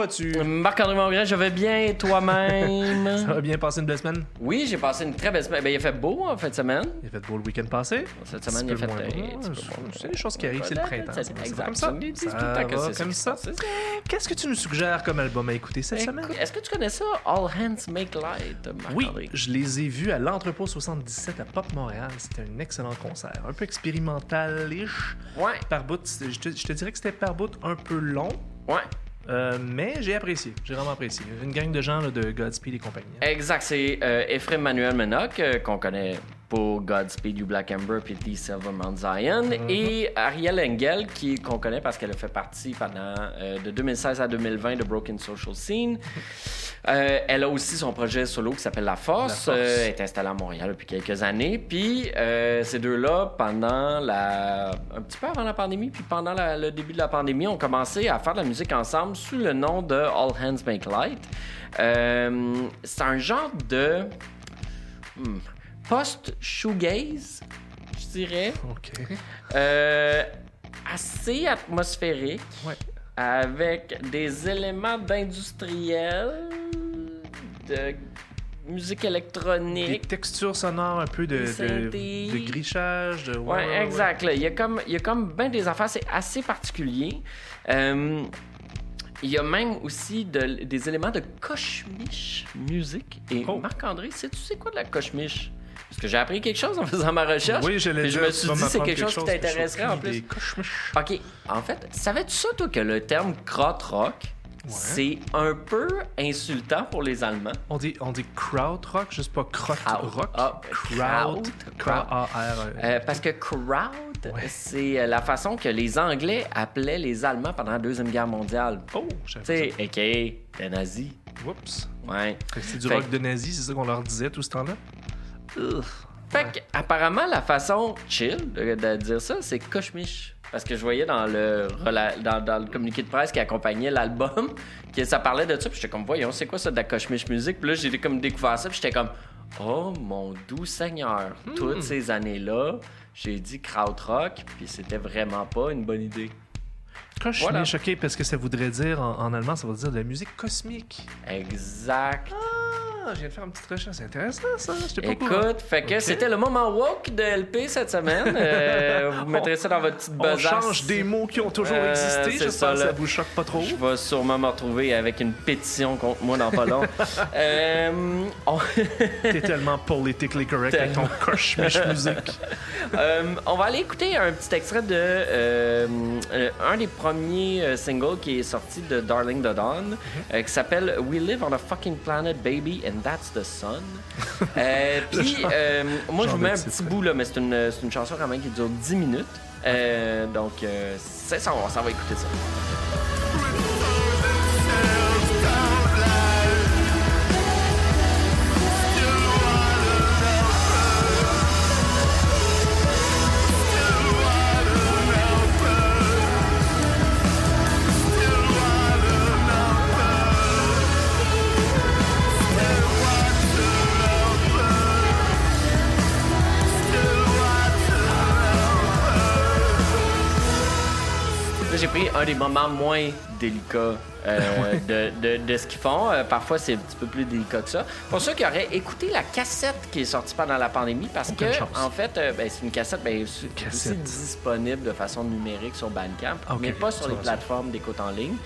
vas-tu? Marc-André Mongrain, je vais bien, et toi-même? Ça va bien passer une belle semaine? Oui, j'ai passé une très belle semaine. Ben, il a fait beau en fin de semaine. Il a fait beau le week-end passé? Cette semaine, il a fait C'est- des choses qui arrivent, c'est le printemps. c'est- comme ça. Comme ça. Qu'est-ce que tu nous suggères comme album à écouter cette semaine? Est-ce que tu connais ça, All Hands Make Light, Oui, je les ai vus à l'entrepôt 77 à Pop Montréal. C'était un excellent concert. Un peu expérimental-ish. Ouais, Par bout, c'était- je te, je te dirais que c'était par bout un peu long, ouais. Euh, mais j'ai apprécié. J'ai vraiment apprécié. Une gang de gens là, de Godspeed et compagnie. Exact, c'est euh, Ephraim Manuel Menoch, euh, qu'on connaît pour Godspeed You Black Ember puis The Silver Mount Zion, Mm-hmm. et Ariel Engel, qui qu'on connaît parce qu'elle a fait partie pendant euh, de 2016 à 2020 de Broken Social Scene. Euh, elle a aussi son projet solo qui s'appelle La Force. La Force. Euh, elle est installée à Montréal depuis quelques années. Puis ces deux-là, pendant la, un petit peu avant la pandémie, puis pendant la- le début de la pandémie, ont commencé à faire de la musique ensemble sous le nom de All Hands Make Light. C'est un genre de hmm, post-shoegaze, je dirais, OK. Euh, assez atmosphérique Ouais. avec des éléments d'industriel, de musique Des électronique. textures sonores un peu de, Des de, de grichage. De... Ouais, exact. là. Il y a comme, il y a comme bien des affaires, c'est assez particulier. Euh, il y a même aussi de- des éléments de coche-miche musique. Et Oh. Marc-André, sais-tu c'est quoi de la coche-miche? Parce que j'ai appris quelque chose en faisant ma recherche. Oui, je l'ai je me suis dit, c'est quelque chose qui t'intéresserait en plus. OK. En fait, savais-tu ça, toi, que le terme krautrock, c'est un peu insultant pour les Allemands? On dit, on dit crowd rock, juste pas crot Kraut. rock. Ah, crowd. kraut. K-A-R. Euh, parce que crowd, Ouais. c'est euh, la façon que les Anglais appelaient les Allemands pendant la Deuxième Guerre mondiale. Oh, je Tu sais, a.k.a. les nazis. Oups. Ouais. C'est du Fait rock de nazi, c'est ça qu'on leur disait tout ce temps-là? Fait que, apparemment, la façon chill de, de dire ça, c'est coche-miche. Parce que je voyais dans le, dans, dans le communiqué de presse qui accompagnait l'album que ça parlait de ça. Puis j'étais comme, voyons, c'est quoi ça de la coche-miche musique? Puis là, j'ai comme découvert ça. Puis j'étais comme, oh mon doux Seigneur. Toutes ces années-là, j'ai dit krautrock. Puis c'était vraiment pas une bonne idée. Quand je suis Voilà. choqué parce que ça voudrait dire, en, en allemand, ça veut dire de la musique cosmique. Exact. Ah, je viens de faire une petite recherche. C'est intéressant, ça. Pas. Écoute, fait que c'était le moment woke de LP cette semaine. Euh, vous mettrez ça dans votre petite On besace. change des mots qui ont toujours Euh, existé. J'espère ça, que ça vous choque pas trop. Je vais sûrement me retrouver avec une pétition contre moi dans pas long. Euh, on, T'es tellement politically correct avec ton coche-miche musique. euh, on va aller écouter un petit extrait de euh, un des premiers singles qui est sorti de Darling the Dawn, euh, qui s'appelle We Live on a Fucking Planet Baby and That's the Sun. Euh, Puis euh, moi je vous mets un petit bout là, mais c'est une, une chanson quand même qui dure 10 minutes. Euh, donc c'est ça, on va écouter ça. Là, j'ai pris un des moments moins délicats euh, de, de- de ce qu'ils font. Euh, parfois, c'est un petit peu plus délicat que ça. Pour ceux qui auraient écouté la cassette qui est sortie pendant la pandémie, parce que, Aucune chance. en fait, euh, ben, c'est une cassette, ben, c'est disponible de façon numérique sur Bandcamp, Ok, mais pas sur les plateformes d'écoute en ligne.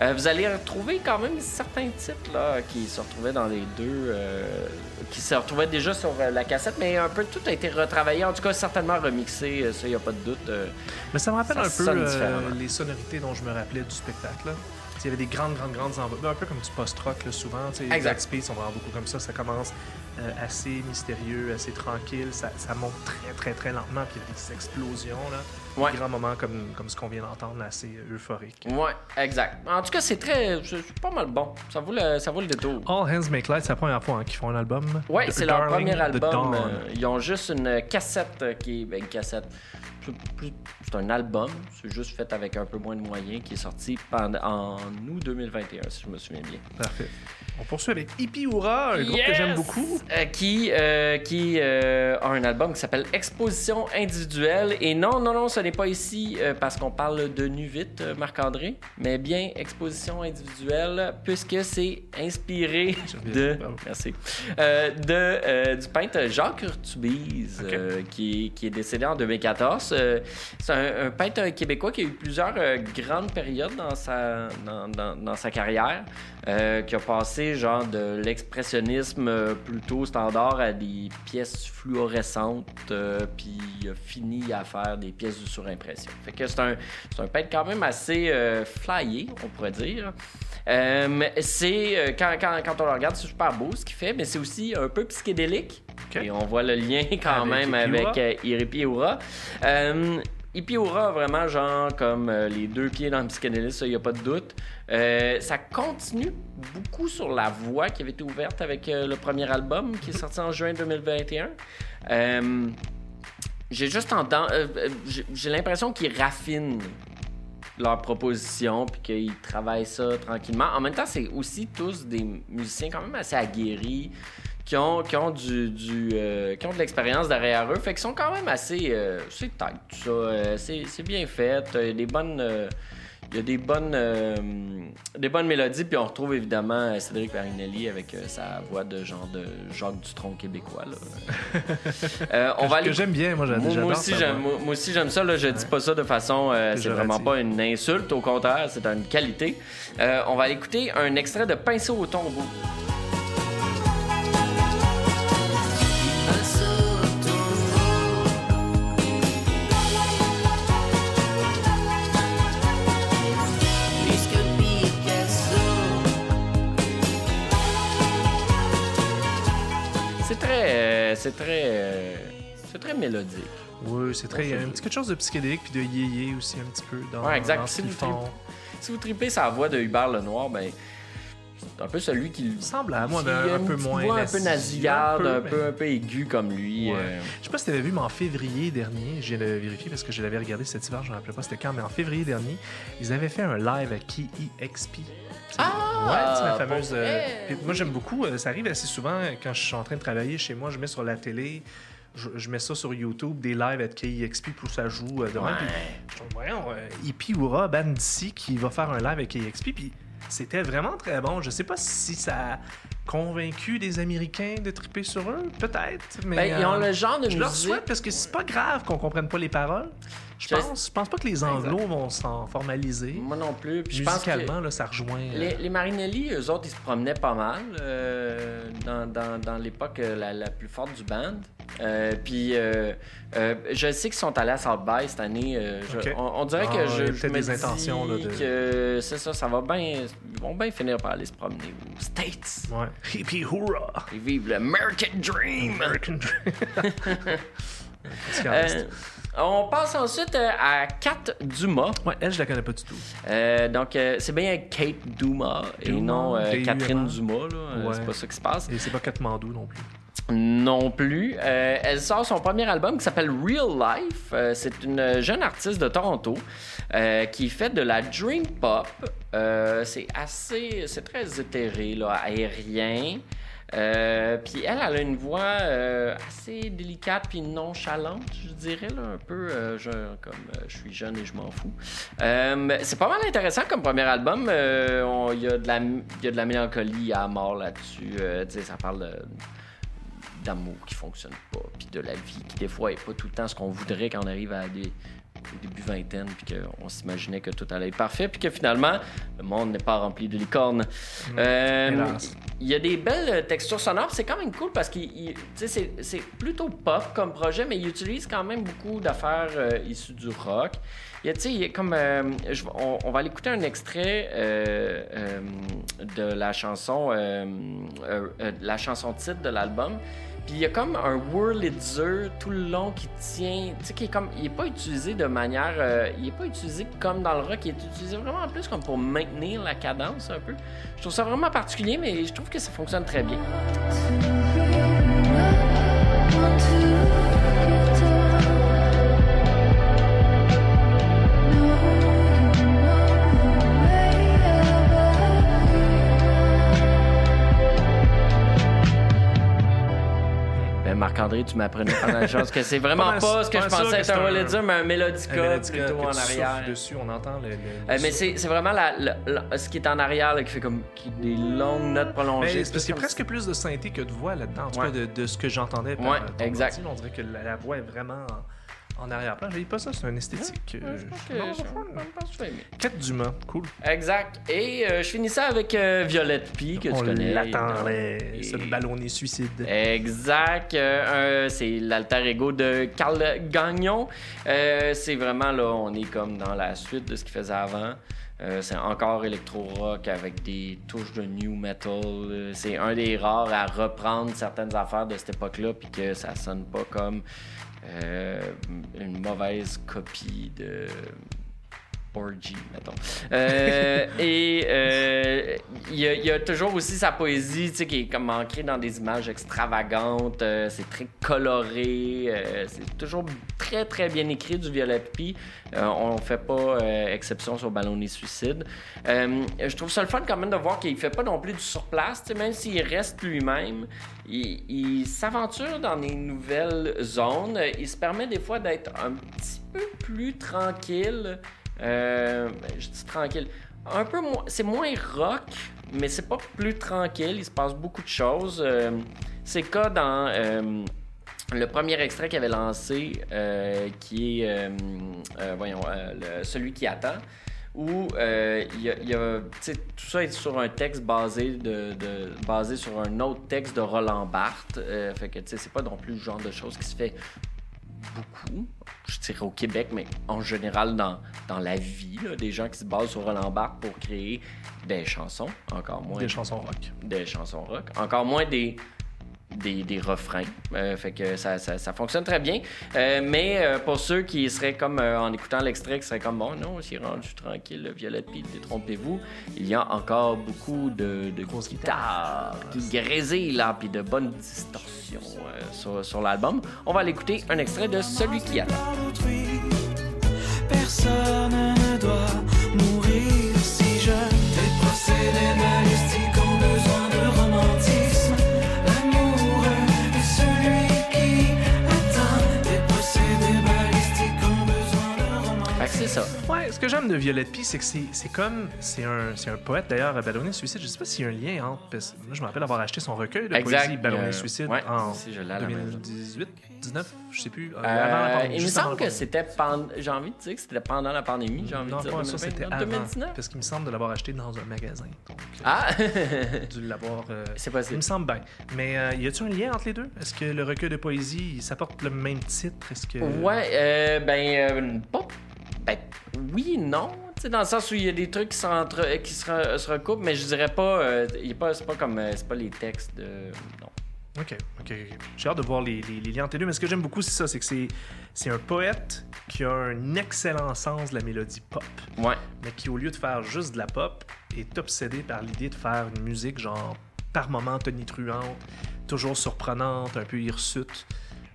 Euh, vous allez retrouver quand même certains titres là, qui se retrouvaient dans les deux, euh, qui se retrouvaient déjà sur euh, la cassette, mais un peu tout a été retravaillé, en tout cas certainement remixé, ça, il n'y a pas de doute. Mais ça me rappelle Ça un peu les sonorités dont je me rappelais du spectacle. là. Il y avait des grandes, grandes, grandes envolées. Un peu comme du post-rock, souvent. Les Exact. Black Space sont vraiment beaucoup comme ça. Ça commence euh, assez mystérieux, assez tranquille. Ça, ça monte très, très, très lentement. Puis il y a des explosions. Là. Ouais. Des grands moments comme, comme ce qu'on vient d'entendre, assez euphorique. Ouais, exact. En tout cas, c'est très. C'est pas mal bon. Ça vaut le, ça vaut le détour. All Hands Make Light, c'est la première fois hein, qu'ils font un album. Ouais, c'est leur premier album. Euh, ils ont juste une cassette euh, qui est. Ben, une cassette. C'est plus- c'est un album, c'est juste fait avec un peu moins de moyens, qui est sorti pendant, en août 2021, si je me souviens bien. Parfait. On poursuit avec Hippie Hurrah, un groupe que j'aime beaucoup. Euh, qui euh, qui euh, a un album qui s'appelle Exposition individuelle. Et non, non, non, ce n'est pas ici euh, parce qu'on parle de nu vite, euh, Marc-André, mais bien Exposition individuelle, puisque c'est inspiré de. Merci. Euh, de, euh, du peintre Jacques Urtubise, euh, qui, qui est décédé en 2014. Euh, c'est un, peintre québécois qui a eu plusieurs euh, grandes périodes dans sa, dans, sa carrière, euh, qui a passé genre de l'expressionnisme plutôt standard à des pièces fluorescentes, puis il a fini à faire des pièces de surimpression. Fait que c'est un, un peintre quand même assez flyé, on pourrait dire. C'est quand, quand, quand on le regarde, c'est super beau ce qu'il fait, mais c'est aussi un peu psychédélique. Et on voit le lien quand Avec même avec Hurrah. euh, Hippie Hurrah. Euh, vraiment genre comme euh, les deux pieds dans le psychédélisme, ça, il n'y a pas de doute. Euh, ça continue beaucoup sur la voie qui avait été ouverte avec le premier album qui est sorti en juin 2021. Euh, j'ai juste entendu, j'ai- j'ai l'impression qu'ils raffinent leurs propositions puis qu'ils travaillent ça tranquillement. En même temps, c'est aussi tous des musiciens quand même assez aguerris qui ont, qui ont, du, du, euh, qui ont de l'expérience derrière eux. Fait qu'ils sont quand même assez... Euh, c'est tight, tout ça. Euh, c'est bien fait. Il y a des bonnes... euh, il y a des bonnes, euh, des bonnes mélodies, puis on retrouve évidemment euh, Cédric Marinelli avec euh, sa voix de genre de Jacques Dutronc québécois. Là. Euh, on va Que j'aime bien, moi, j'adore moi, aussi, moi. j'aime, moi, moi aussi, j'aime ça. Là, je dis pas ça de façon. euh, c'est vraiment pas une insulte. Au contraire, c'est une qualité. Euh, on va aller écouter un extrait de Pinceau au tombeau. C'est très. euh, c'est très. euh, c'est très mélodique. Oui, c'est très. Il y a un petit quelque chose de psychédélique puis de yéyé aussi un petit peu dans, Ouais, exact. dans Si vous font. Si vous tripez sa voix de Hubert Lenoir, ben. C'est un peu celui qui. Il semble à moi d'un- un peu moins voix un peu nasillarde, un mais- peu, un peu aigu comme lui. Ouais. euh, Je sais pas si tu avais vu, mais en février dernier, je viens de vérifier parce que je l'avais regardé cet hiver, je ne me rappelle pas c'était quand, mais en février dernier, ils avaient fait un live à KEXP. Ah, Ouais, c'est la fameuse. vrai? euh, moi, j'aime beaucoup. euh, ça arrive assez souvent quand je suis en train de travailler chez moi, je mets sur la télé. Je, je mets ça sur YouTube, des lives à KEXP pour ça joue euh, de même. Ouais. Puis voyons, euh, Hippie Hurrah, band d'ici, qui va faire un live avec KEXP. Puis c'était vraiment très bon. Je sais pas si ça convaincu des Américains de triper sur eux, peut-être. Mais Ben, ils ont euh, le genre de je leur musique. souhaite parce que c'est pas grave qu'on comprenne pas les paroles. Je Je- pense, je pense pas que les anglos vont s'en formaliser. Moi non plus. Puis je pense que là, ça rejoint. euh, les, les Marinelli, eux autres, ils se promenaient pas mal euh, dans, dans, dans l'époque la, la plus forte du band. Euh, puis je sais qu'ils sont allés à South by cette année. je- on, on dirait Ah, que il y a je, je me des intentions, là, de- que c'est ça, ça va bien. Ils vont bien finir par aller se promener aux States. Ouais. Hippie Hurrah! Ils vivent l'American Dream. American Dream. Euh, on passe ensuite euh, à Kat Dumas. Ouais, elle, je la connais pas du tout. Euh, donc, euh, c'est bien Kate Dumas et non D-U-M-A. Catherine Dumas. là. Ouais. C'est pas ça qui se passe. Et c'est pas Katmandou non plus. Non plus. Euh, elle sort son premier album qui s'appelle Real Life. Euh, c'est une jeune artiste de Toronto euh, qui fait de la dream pop. C'est assez, c'est très éthéré, aérien. Puis elle, elle a une voix assez délicate puis nonchalante, je dirais, un peu comme je suis jeune et je m'en fous. C'est pas mal intéressant comme premier album. Il y, y a de la mélancolie à mort là-dessus. Ça parle de d'amour qui fonctionne pas, puis de la vie qui des fois est pas tout le temps ce qu'on voudrait quand on arrive à des début vingtaine, puis qu'on s'imaginait que tout allait être parfait, puis que finalement, le monde n'est pas rempli de licornes. Euh. Il y a des belles textures sonores, c'est quand même cool parce que c'est plutôt pop comme projet, mais il utilise quand même beaucoup d'affaires euh, issues du rock. Il y a, tu sais, il y a comme. euh, je- on, on va aller écouter un extrait euh, euh, de la chanson, euh, euh, euh, la chanson titre de l'album. Puis il y a comme un Wurlitzer tout le long qui tient, tu sais, qui est comme, il est pas utilisé de manière, euh, il est pas utilisé comme dans le rock, il est utilisé vraiment plus comme pour maintenir la cadence un peu. Je trouve ça vraiment particulier, mais je trouve que ça fonctionne très bien. Marc-André, tu m'apprenais pendant la chance que c'est vraiment Pas ce que je pensais que un Melodica, mais un Melodica, Un mélodica plutôt en arrière. dessus, on entend le. le- le Euh, mais c'est vraiment la, ce qui est en arrière là, qui fait comme qui, des longues notes prolongées. C'est parce qu'il y a presque plus de synthé que de voix là-dedans, en tout Ouais. cas de, de ce que j'entendais. Ouais, euh, exact. On dirait que la, la voix est vraiment en, arrière-plan. Je pas ça, c'est un esthétique. Ouais, euh, je pense que- non, je- je pense que je vais aimer. Kate Dumas, cool. Exact. Et euh, je finis ça avec euh, Violette P, que on tu connais. l'attendait, Et- ce ballonné suicide. Exact. Euh, c'est l'alter ego de Carl Gagnon. Euh, c'est vraiment là, on est comme dans la suite de ce qu'il faisait avant. Euh, c'est encore électro-rock avec des touches de new metal. C'est un des rares à reprendre certaines affaires de cette époque-là, puis que ça sonne pas comme euh, une mauvaise copie de Orgy, mettons. Euh, et euh, il y, a- il y a toujours aussi sa poésie, tu sais, qui est comme ancrée dans des images extravagantes. euh, c'est très coloré. euh, c'est toujours très, très bien écrit du Violet P. Euh, on fait pas euh, exception sur Ballonné Suicide. Euh, je trouve ça le fun quand même de voir qu'il fait pas non plus du surplace, tu sais, même s'il reste lui-même. Il s'aventure dans des nouvelles zones. Il se permet des fois d'être un petit peu plus tranquille. Euh, je dis tranquille. Un peu moins. C'est moins rock, mais c'est pas plus tranquille. Il se passe beaucoup de choses. Euh, c'est cas dans euh, le premier extrait qu'il avait lancé, euh, qui est. voyons, celui qui attend. Où euh, y a, tout ça est sur un texte basé, de, basé sur un autre texte de Roland Barthes. Euh, fait que c'est pas non plus le genre de choses qui se fait beaucoup, je dirais au Québec, mais en général dans, dans la vie, là, des gens qui se basent sur Roland Barthes pour créer des chansons, encore moins Des chansons rock. des chansons rock, encore moins des, des, des refrains. Euh, fait que ça, ça, ça fonctionne très bien. Euh, mais euh, pour ceux qui seraient comme, euh, en écoutant l'extrait, qui seraient comme, bon, non, c'est rendu tranquille, le Violette, puis détrompez-vous, il y a encore beaucoup de, de Grosses guitares qui grésillent, là, puis de bonnes distorsions euh, sur, sur l'album. On va aller écouter un extrait de Celui qui attend. Personne c'est ça. Ouais, ce que j'aime de Violette P, c'est que c'est comme. C'est un, un poète, d'ailleurs, Ballonné Suicide. Je sais pas s'il y a un lien entre. parce Moi, je me rappelle avoir acheté son recueil de Exact. poésie Ballonné Euh, Suicide ouais, en si, je l'ai à la maison. 2018, 19, je sais plus. euh, avant la Euh, pandémie, il me semble que c'était pendant. J'ai envie de dire que c'était pendant la pandémie. J'ai envie Non, de dire. pas ça, 2020, c'était non, avant. 2019. Parce qu'il me semble de l'avoir acheté dans un magasin. Donc, euh, Ah! dû l'avoir. euh, c'est Il possible. me semble bien. Mais y a-t-il un lien entre les deux? Est-ce que le recueil de poésie, ça porte le même titre? Est-ce que... Ouais, euh, ben, pas. Ben, oui, non. Tu sais, dans le sens où il y a des trucs qui, euh, qui se, re- se recoupent, mais je dirais pas. euh, pas c'est pas comme. euh, c'est pas les textes de. Non. Ok, ok, ok. J'ai hâte de voir les, les- les liens entre les deux. Mais ce que j'aime beaucoup, c'est ça, c'est que c'est, c'est un poète qui a un excellent sens de la mélodie pop, Ouais. mais qui, au lieu de faire juste de la pop, est obsédé par l'idée de faire une musique genre par moments tonitruante, toujours surprenante, un peu hirsute.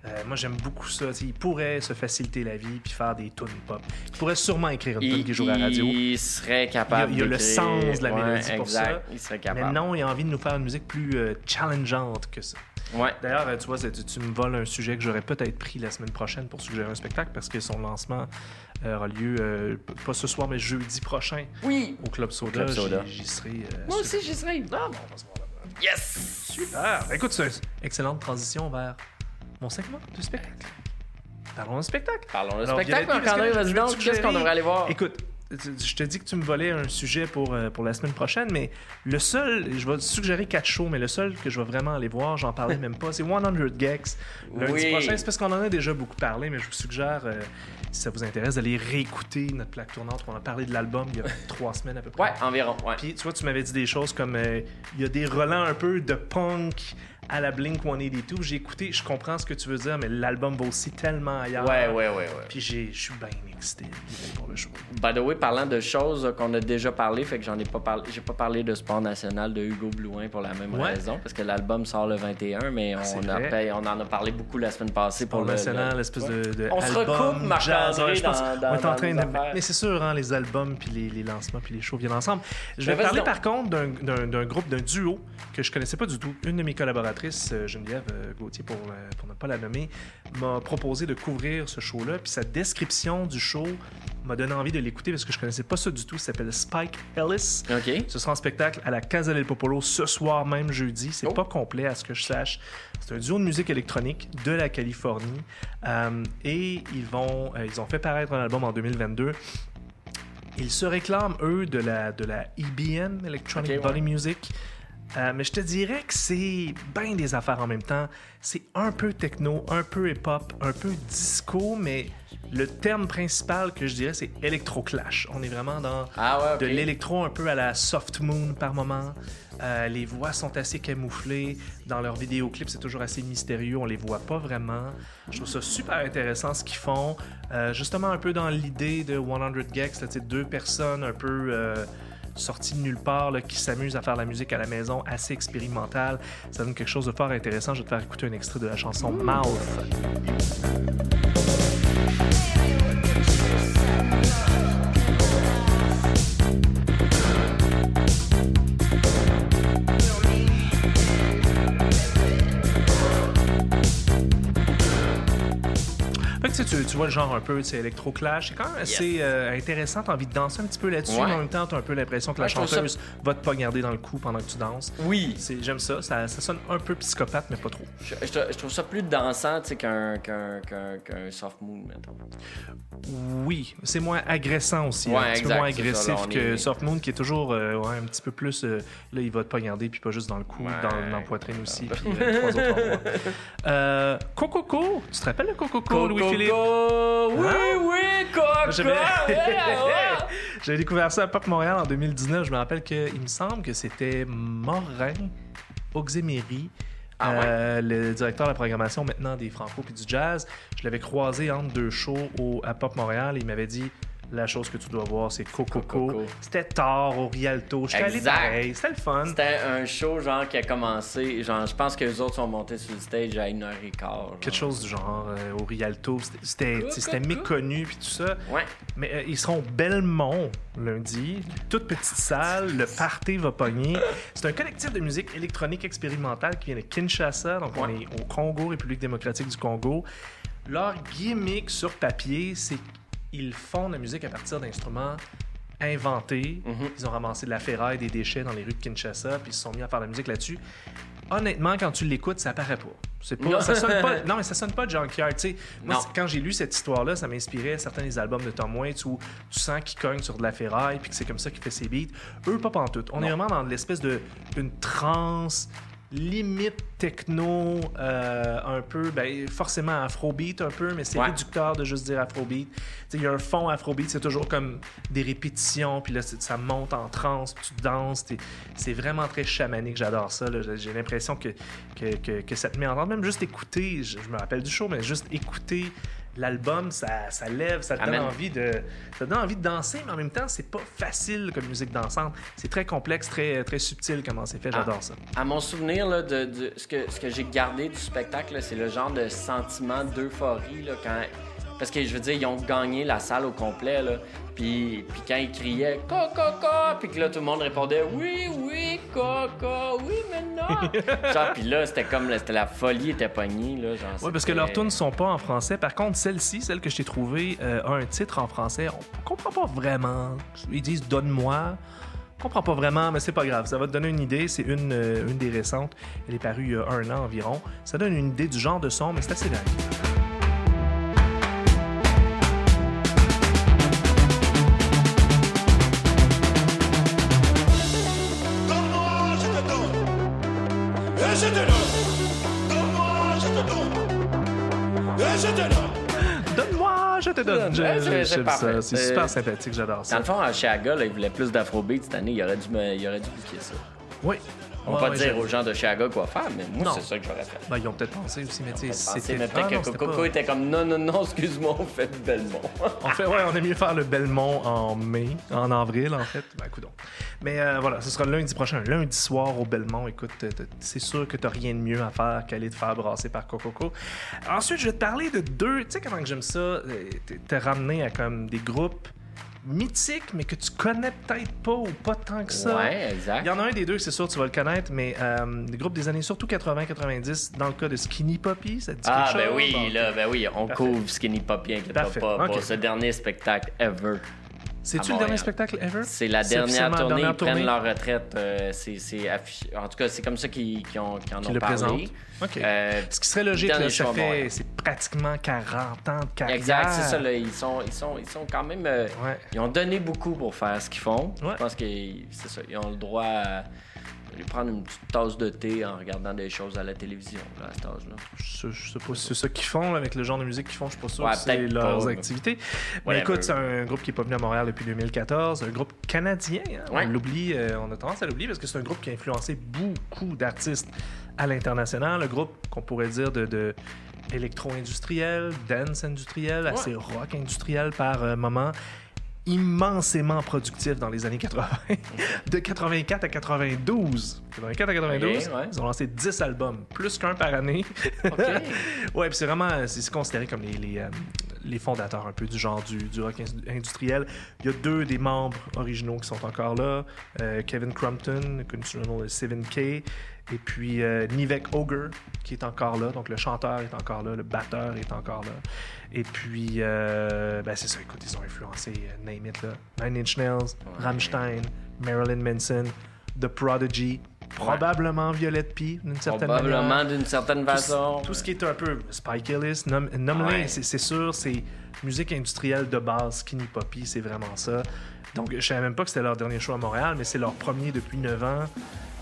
Euh, moi, j'aime beaucoup ça. Tu sais, il pourrait se faciliter la vie puis faire des tunes pop. Il pourrait sûrement écrire une tune qui jouerait à la radio. il serait capable. Il y a- il y a le sens de la ouais, mélodie pour exact. ça. Il serait Mais capable. non, il a envie de nous faire une musique plus euh, challengeante que ça. Ouais. D'ailleurs, euh, tu vois, tu, tu me voles un sujet que j'aurais peut-être pris la semaine prochaine pour suggérer un spectacle parce que son lancement aura lieu euh, pas ce soir, mais jeudi prochain Oui. au Club Soda. Club Soda. J'y- J'y serai. euh, Moi sur- aussi, j'y serais. Ah, bon, on va se voir là-bas. Yes! Super! Ben, Écoute, c'est une excellente transition vers mon segment de spectacle. Parlons de spectacle. Parlons de Alors, spectacle, Marc-André, vas-y donc. Qu'est-ce qu'on devrait aller voir? Écoute, je te dis que tu me volais un sujet pour, euh, pour la semaine prochaine, mais le seul, je vais te suggérer quatre shows, mais le seul que je vais vraiment aller voir, j'en parlais même pas, c'est 100 Gex. Lundi Oui. prochain, c'est parce qu'on en a déjà beaucoup parlé, mais je vous suggère, euh, si ça vous intéresse, d'aller réécouter notre plaque tournante. On a parlé de l'album il y a trois semaines à peu près. Ouais, environ. Ouais. Puis, tu vois, tu m'avais dit des choses comme euh, il y a des relents un peu de punk à la Blink 182. J'ai écouté, je comprends ce que tu veux dire, mais l'album va aussi tellement ailleurs. Ouais, ouais, ouais, ouais. Puis, je suis bien excité pour le show. By the way, parlant de choses qu'on a déjà parlé, fait que j'en ai pas parlé, j'ai pas parlé de Sport National de Hugo Blouin pour la même Ouais. raison, parce que l'album sort le 21, mais Ah, on, a, on en a parlé beaucoup la semaine passée pour Pour le, national, le- l'espèce Ouais. de, de On se album recoupe, pense dans- qu'on dans- est en train de... Mais c'est sûr, hein, les albums, puis les, les lancements, puis les shows viennent ensemble. Je vais parler donc. par contre d'un groupe, d'un duo que je connaissais pas du tout. Une de mes collaboratrices collaboratrice, euh, Geneviève euh, Gauthier, pour, euh, pour ne pas la nommer, m'a proposé de couvrir ce show-là. Puis sa description du show m'a donné envie de l'écouter parce que je connaissais pas ça du tout. Ça s'appelle Spike Ellis. OK. Ce sera en spectacle à la Casa del Popolo ce soir même jeudi. C'est Oh. pas complet à ce que je sache. C'est un duo de musique électronique de la Californie. Euh, et ils, vont, euh, ils ont fait paraître un album en 2022. Ils se réclament, eux, de la, de la EBM, Electronic ouais. Body Music. Euh, mais je te dirais que c'est bien des affaires en même temps. C'est un peu techno, un peu hip-hop, un peu disco, mais le terme principal que je dirais, c'est électro-clash. On est vraiment dans Ah ouais, de l'électro un peu à la Soft Moon par moment. Euh, les voix sont assez camouflées. Dans leurs vidéoclips, c'est toujours assez mystérieux. On les voit pas vraiment. Je trouve ça super intéressant ce qu'ils font. Euh, justement, un peu dans l'idée de 100 Gex, sais, deux personnes un peu sorties de nulle part qui s'amusent à faire la musique à la maison, assez expérimentale. Ça donne quelque chose de fort intéressant. Je vais te faire écouter un extrait de la chanson Mouth. Tu, vois le genre un peu, c'est électro-clash. C'est quand même assez Yes. euh, intéressant. T'as envie de danser un petit peu là-dessus, Ouais. mais en même temps, t'as un peu l'impression que la Ouais, ça- chanteuse va te poignarder dans le cou pendant que tu danses. Oui. C'est- J'aime ça. ça. Ça sonne un peu psychopathe, mais pas trop. Je, je- je trouve ça plus dansant qu'un qu'un qu'un qu'un soft moon, mettons. Oui, c'est moins agressant aussi. Ouais, un petit peu moins ça, agressif là, que est- Soft Moon, qui est toujours euh, ouais, un petit peu plus. euh, là, il va te poignarder, puis pas juste dans le cou, dans, dans la poitrine aussi, puis euh, trois autres endroits. Cococo, tu te rappelles de Cococo, Louis-Philippe? Oui, Hein? oui, Coco! J'avais- Ouais, ouais. J'avais découvert ça à Pop Montréal en 2019. Je me rappelle qu'il me semble que c'était Morin Oxemery, Ah ouais? euh, le directeur de la programmation maintenant des Franco puis du jazz. Je l'avais croisé entre deux shows au, à Pop Montréal et il m'avait dit la chose que tu dois voir, c'est. Cococo. C'était tard au Rialto. J'étais allé pareil. C'était le fun. C'était un show genre qui a commencé, genre je pense que les autres sont montés sur le stage à une heure et quart. genre. Quelque chose du genre euh, au Rialto. C'était- méconnu puis tout ça. Ouais. Mais euh, ils seront Belmont lundi, toute petite salle, le party va pogner. C'est un collectif de musique électronique expérimentale qui vient de Kinshasa, donc on est au Congo, République démocratique du Congo. Leur gimmick sur papier, c'est qu'ils font de la musique à partir d'instruments inventés. Mhm. Ils ont ramassé de la ferraille, des déchets dans les rues de Kinshasa, puis ils se sont mis à faire de la musique là-dessus. Honnêtement, quand tu l'écoutes, ça paraît pas. C'est pas, Non. ça sonne pas. Non, mais ça sonne pas junkyard. Moi, quand j'ai lu cette histoire-là, ça m'inspirait certains des albums de Tom Waits où tu sens qu'il cogne sur de la ferraille puis que c'est comme ça qu'il fait ses beats. Eux, pas pantoute. On est vraiment dans l'espèce de une transe limite techno, euh, un peu, ben, forcément afrobeat un peu, mais c'est Ouais. réducteur de juste dire afrobeat. Il y a un fond afrobeat, c'est toujours comme des répétitions, puis là, ça monte en transe, tu danses. C'est vraiment très chamanique, j'adore ça. j'ai l'impression que, que, que, que ça te met en ordre. Même juste écouter, je, je me rappelle du show, mais juste écouter l'album, ça, ça lève, ça te donne envie de, ça te donne envie de danser, mais en même temps, c'est pas facile comme musique dansante. C'est très complexe, très, très subtil comment c'est fait. J'adore Ah. ça. À mon souvenir, là, de, de- ce que, ce que j'ai gardé du spectacle, c'est le genre de sentiment d'euphorie. quand... Parce que je veux dire, ils ont gagné la salle au complet. Là. Puis, puis quand ils criaient Coco, puis que là, tout le monde répondait Oui, oui, Coco, oui, mais non. genre, puis là, c'était comme c'était la folie était pognée. Là, genre, Oui, parce que leurs tunes ne sont pas en français. Par contre, celle-ci, celle que je t'ai trouvée, euh, a un titre en français. On comprend pas vraiment. Ils disent Donne-moi. On comprend pas vraiment, mais c'est pas grave. Ça va te donner une idée. C'est une, euh, une des récentes. Elle est parue il y a un an environ. Ça donne une idée du genre de son, mais c'est assez dingue. Donne. C'est- C'est- super sympathique. J'adore Dans ça. le fond, à Chiaga, là, ils voulaient plus d'afrobeat cette année. Il aurait dû, me... il aurait dû piquer ça. Oui. On va Ouais, pas ouais, dire j'aime. aux gens de Chiaga quoi faire, mais moi, c'est ça que j'aurais fait. Ben, ils ont peut-être pensé aussi, mais tu sais, c'était. mais peut-être Ah, que Coco était comme non, non, non, excuse-moi, on fait Belmont. On fait, ouais, on aime mieux faire le Belmont en mai, en avril, en fait. Ben, coudonc. Mais euh, voilà, ce sera lundi prochain, lundi soir au Belmont. Écoute, t'as- c'est sûr que t'as rien de mieux à faire qu'aller te faire brasser par Cococo. Ensuite, je vais te parler de deux. Tu sais comment que j'étais ramené à comme des groupes mythique, mais que tu connais peut-être pas ou pas tant que ça. Ouais, exact. Il y en a un des deux, c'est sûr, tu vas le connaître, mais euh, des groupes des années surtout 80-90, dans le cas de Skinny Poppy, ça te dit Ah, quelque ben chose? oui, Bon, là, ben oui, on Parfait. couvre Skinny Poppy, inquiète pas, Ok. pour ce dernier spectacle ever. C'est-tu le dernier spectacle ever? C'est la dernière tournée, dernière ils prennent tournée? leur retraite. euh, c'est c'est affiché. En tout cas, c'est comme ça qu'ils qu'ils ont, qu'ils en ont le parlé. Euh, Ce qui serait logique, là, ça fait c'est pratiquement 40 ans de carrière. Exact, c'est ça. Là, ils, sont, ils, sont, ils sont quand même. euh, Ouais. Ils ont donné beaucoup pour faire ce qu'ils font. Ouais. Je pense que c'est ça. Ils ont le droit à aller prendre une petite tasse de thé en regardant des choses à la télévision là, à cet âge-là. Je, je sais pas si c'est ça qu'ils font là, avec le genre de musique qu'ils font. Je suis pas sûr Ouais, que c'est leurs pas, activités. Mais Whatever. écoute, c'est un groupe qui est pas venu à Montréal depuis 2014. Un groupe canadien. hein. Ouais. On l'oublie, euh, on a tendance à l'oublier parce que c'est un groupe qui a influencé beaucoup d'artistes à l'international. Un groupe qu'on pourrait dire de, de électro-industriel, dance industriel, assez rock industriel par euh, moment. Immensément productif dans les années 80. de 84 à 92. 84 à 92, Ok, ouais. ils ont lancé 10 albums, plus qu'un par année. OK. Ouais, puis c'est vraiment, c'est considéré comme les, les, euh, les fondateurs un peu du genre du, du rock indu- industriel. Il y a deux des membres originaux qui sont encore là. Euh, Kevin Crumpton, connu sous le nom de 7K, et puis euh, Nivek Ogre, qui est encore là. Donc le chanteur est encore là, le batteur est encore là. Et puis, euh, ben c'est ça, écoute, ils ont influencé, euh, name it, là. Nine Inch Nails, Rammstein, Marilyn Manson, The Prodigy, probablement Violette P, d'une certaine manière Probablement d'une certaine façon. tout ce qui est un peu Spike Ellis, nom, nomme-les, Ouais. c'est sûr, c'est musique industrielle de base, Skinny Poppy, c'est vraiment ça. Donc, je savais même pas que c'était leur dernier show à Montréal, mais c'est leur premier depuis 9 ans.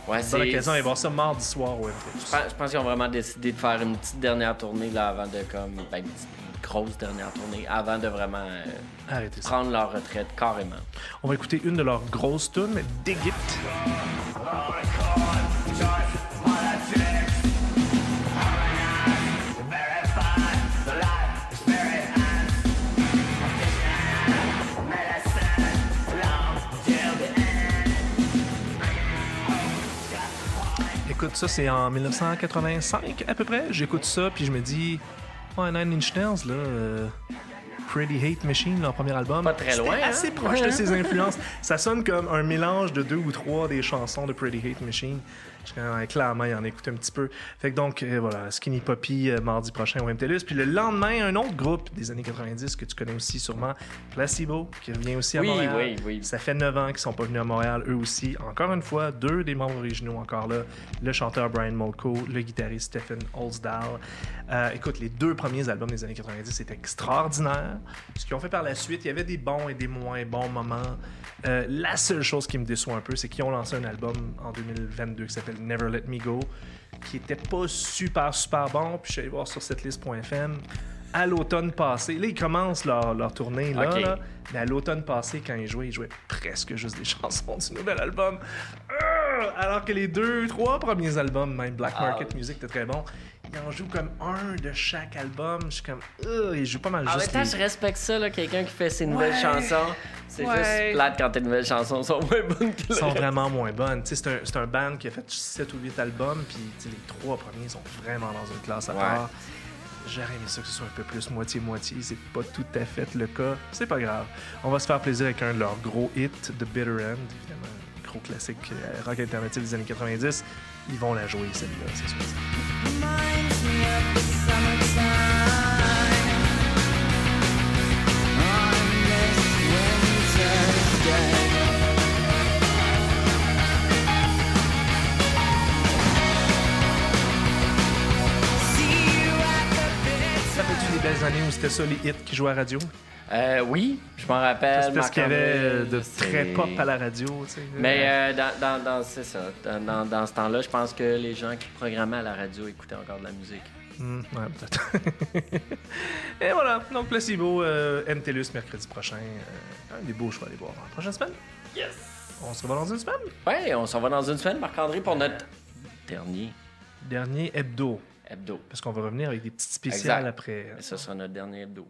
Ouais, c'est. occasion d'aller voir ça mardi soir au Je pense, je pense qu'ils ont vraiment décidé de faire une petite dernière tournée là avant de comme ben, une, petite- grosse dernière tournée avant de vraiment euh, Arrêtez ça. prendre leur retraite carrément. On va écouter une de leurs grosses tunes, Dig It. Ça, c'est en 1985 à peu près. J'écoute ça, puis je me dis, ouais, Nine Inch Nails, là, euh, Pretty Hate Machine, leur premier album. Pas très loin, hein? assez proche de ses influences. Ça sonne comme un mélange de deux ou trois des chansons de Pretty Hate Machine. Même clairement, il en écoute un petit peu. Fait que donc, euh, voilà, Skinny Poppy, euh, mardi prochain au MTLUS. Puis le lendemain, un autre groupe des années 90 que tu connais aussi sûrement, Placebo, qui revient aussi à Oui, Montréal. oui, oui. Ça fait 9 ans qu'ils sont pas venus à Montréal, eux aussi. Encore une fois, deux des membres originaux encore là. Le chanteur Brian Molko, le guitariste Stephen Olsdal. Euh, écoute, les deux premiers albums des années 90 étaient extraordinaires. Ce qu'ils ont fait par la suite, il y avait des bons et des moins bons moments. La seule chose qui me déçoit un peu, c'est qu'ils ont lancé un album en 2022 qui s'appelle Never Let Me Go, qui était pas super, super bon. Puis je suis allé voir sur cette liste.fm. À l'automne passé, là, ils commencent leur, leur tournée, là, Ok. là. mais à l'automne passé, quand ils jouaient, ils jouaient presque juste des chansons du nouvel album. Euh, alors que les deux, trois premiers albums, même Black Market Ah. Music, était très bon. Ils en jouent comme un de chaque album. Je suis comme, euh, ils jouent pas mal En même juste temps, les- je respecte ça, là, quelqu'un qui fait ses nouvelles Ouais. chansons. C'est Ouais. juste plate quand tes nouvelles chansons sont moins bonnes que sont vraiment moins bonnes. Tu sais, C'est un, c'est un band qui a fait 7 ou 8 albums, puis les trois premiers sont vraiment dans une classe à Ouais. part. J'aurais aimé ça que ce soit un peu plus moitié-moitié. C'est pas tout à fait le cas. C'est pas grave. On va se faire plaisir avec un de leurs gros hits, The Bitter End, évidemment. un Gros classique euh, rock alternatif des années 90. Ils vont la jouer, celle-là, c'est sûr. Années où c'était ça les hits qui jouaient à radio? Euh, oui, je m'en rappelle. C'est parce qu'il y avait euh, de très pop à la radio, tu sais. Mais euh, dans, dans, dans- c'est ça. Dans, ce temps-là, je pense que les gens qui programmaient à la radio écoutaient encore de la musique. Hmm, ouais, peut-être. Et voilà, donc Placebo, euh, MTLUS mercredi prochain. Un des beaux choix à aller voir la prochaine semaine. Yes! On se revoit dans une semaine? Ouais, on s'en va dans une semaine, Marc-André, pour notre dernier Dernier hebdo. hebdo. Parce qu'on va revenir avec des petites spéciales Exact. après. Et ça sera notre dernier hebdo.